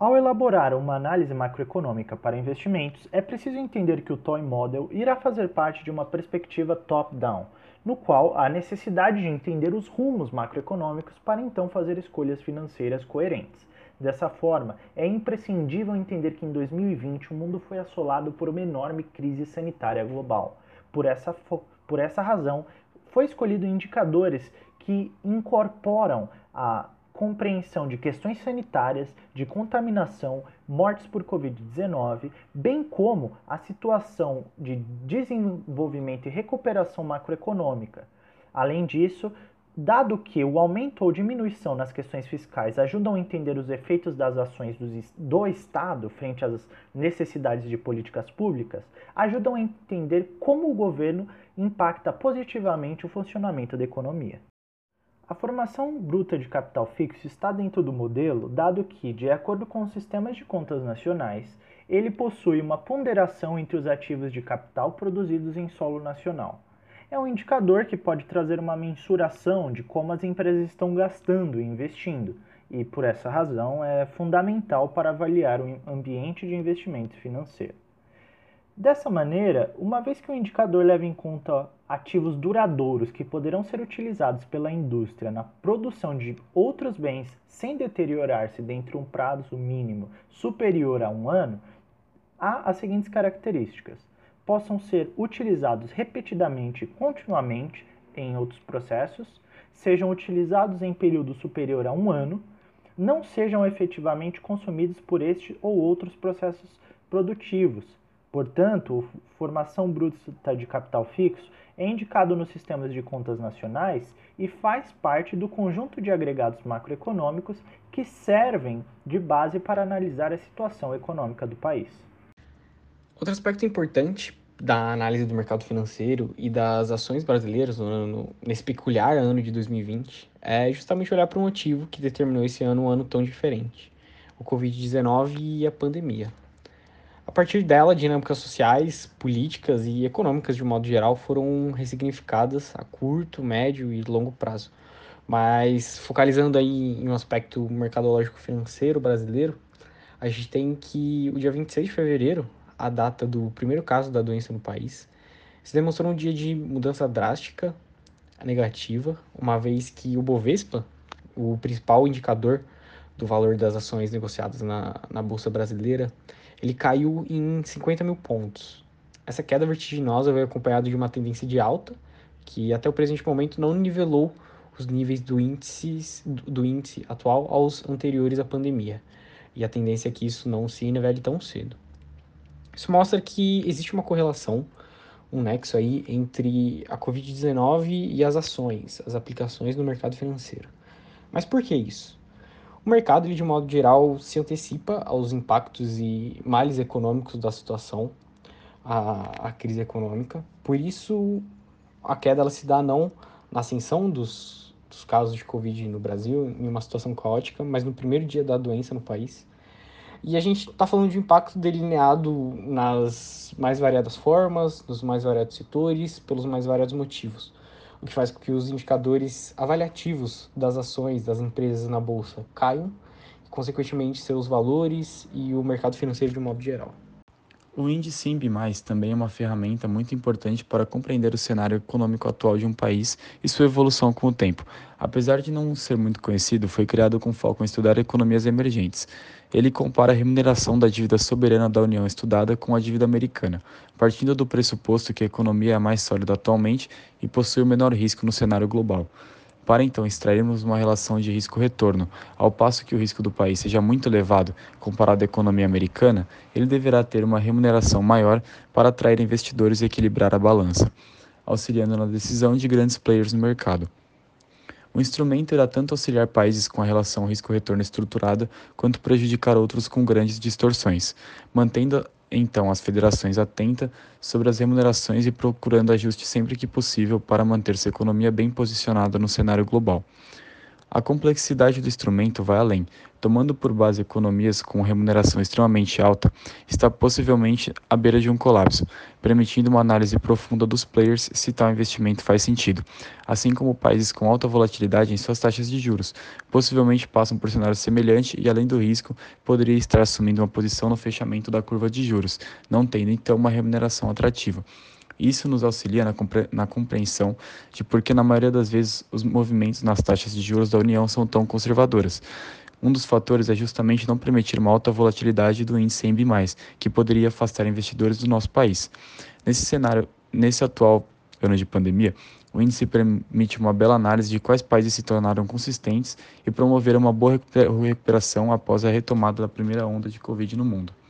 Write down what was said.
Ao elaborar uma análise macroeconômica para investimentos, é preciso entender que o Toy Model irá fazer parte de uma perspectiva top-down, no qual há necessidade de entender os rumos macroeconômicos para então fazer escolhas financeiras coerentes. Dessa forma, é imprescindível entender que em 2020 o mundo foi assolado por uma enorme crise sanitária global. Por essa, por essa razão, foi escolhido indicadores que incorporam a compreensão de questões sanitárias, de contaminação, mortes por Covid-19, bem como a situação de desenvolvimento e recuperação macroeconômica. Além disso, dado que o aumento ou diminuição nas questões fiscais ajudam a entender os efeitos das ações do Estado frente às necessidades de políticas públicas, ajudam a entender como o governo impacta positivamente o funcionamento da economia. A formação bruta de capital fixo está dentro do modelo, dado que, de acordo com os sistemas de contas nacionais, ele possui uma ponderação entre os ativos de capital produzidos em solo nacional. É um indicador que pode trazer uma mensuração de como as empresas estão gastando e investindo, e por essa razão é fundamental para avaliar o ambiente de investimento financeiro. Dessa maneira, uma vez que o indicador leva em conta ativos duradouros que poderão ser utilizados pela indústria na produção de outros bens sem deteriorar-se dentro de um prazo mínimo superior a um ano, há as seguintes características: possam ser utilizados repetidamente e continuamente em outros processos, sejam utilizados em período superior a um ano, não sejam efetivamente consumidos por este ou outros processos produtivos Portanto, formação bruta de capital fixo é indicado nos sistemas de contas nacionais e faz parte do conjunto de agregados macroeconômicos que servem de base para analisar a situação econômica do país. Outro aspecto importante da análise do mercado financeiro e das ações brasileiras no ano, nesse peculiar ano de 2020 é justamente olhar para o motivo que determinou esse ano um ano tão diferente: o Covid-19 e a pandemia. Partir dela, dinâmicas sociais, políticas e econômicas de modo geral foram ressignificadas a curto, médio e longo prazo. Mas focalizando aí em um aspecto mercadológico financeiro brasileiro, a gente tem que o dia 26 de fevereiro, a data do primeiro caso da doença no país, se demonstrou um dia de mudança drástica, negativa, uma vez que o Bovespa, o principal indicador do valor das ações negociadas na, na Bolsa Brasileira, ele caiu em 50 mil pontos. Essa queda vertiginosa veio acompanhada de uma tendência de alta, que até o presente momento não nivelou os níveis do índice, do índice atual aos anteriores à pandemia. E a tendência é que isso não se nivele tão cedo. Isso mostra que existe uma correlação, um nexo aí entre a Covid-19 e as ações, as aplicações no mercado financeiro. Mas por que isso? O mercado, ele, de modo geral, se antecipa aos impactos e males econômicos da situação, a, a crise econômica. Por isso, a queda ela se dá não na ascensão dos, dos casos de Covid no Brasil, em uma situação caótica, mas no primeiro dia da doença no país. E a gente está falando de impacto delineado nas mais variadas formas, nos mais variados setores, pelos mais variados motivos o que faz com que os indicadores avaliativos das ações das empresas na bolsa caiam, e, consequentemente seus valores e o mercado financeiro de um modo geral. O índice INB+, também é uma ferramenta muito importante para compreender o cenário econômico atual de um país e sua evolução com o tempo. Apesar de não ser muito conhecido, foi criado com foco em estudar economias emergentes. Ele compara a remuneração da dívida soberana da União estudada com a dívida americana, partindo do pressuposto que a economia é mais sólida atualmente e possui o menor risco no cenário global para então extrairmos uma relação de risco-retorno, ao passo que o risco do país seja muito elevado comparado à economia americana, ele deverá ter uma remuneração maior para atrair investidores e equilibrar a balança, auxiliando na decisão de grandes players no mercado. O instrumento irá tanto auxiliar países com a relação risco-retorno estruturada, quanto prejudicar outros com grandes distorções, mantendo então as federações atentas sobre as remunerações e procurando ajuste sempre que possível para manter sua economia bem posicionada no cenário global. A complexidade do instrumento vai além. Tomando por base economias com remuneração extremamente alta, está possivelmente à beira de um colapso, permitindo uma análise profunda dos players se tal investimento faz sentido, assim como países com alta volatilidade em suas taxas de juros, possivelmente passam por cenário semelhante e, além do risco, poderia estar assumindo uma posição no fechamento da curva de juros, não tendo então uma remuneração atrativa. Isso nos auxilia na, compre na compreensão de por que, na maioria das vezes, os movimentos nas taxas de juros da União são tão conservadoras. Um dos fatores é justamente não permitir uma alta volatilidade do índice MB+, que poderia afastar investidores do nosso país. Nesse cenário, nesse atual ano de pandemia, o índice permite uma bela análise de quais países se tornaram consistentes e promover uma boa recuperação após a retomada da primeira onda de Covid no mundo.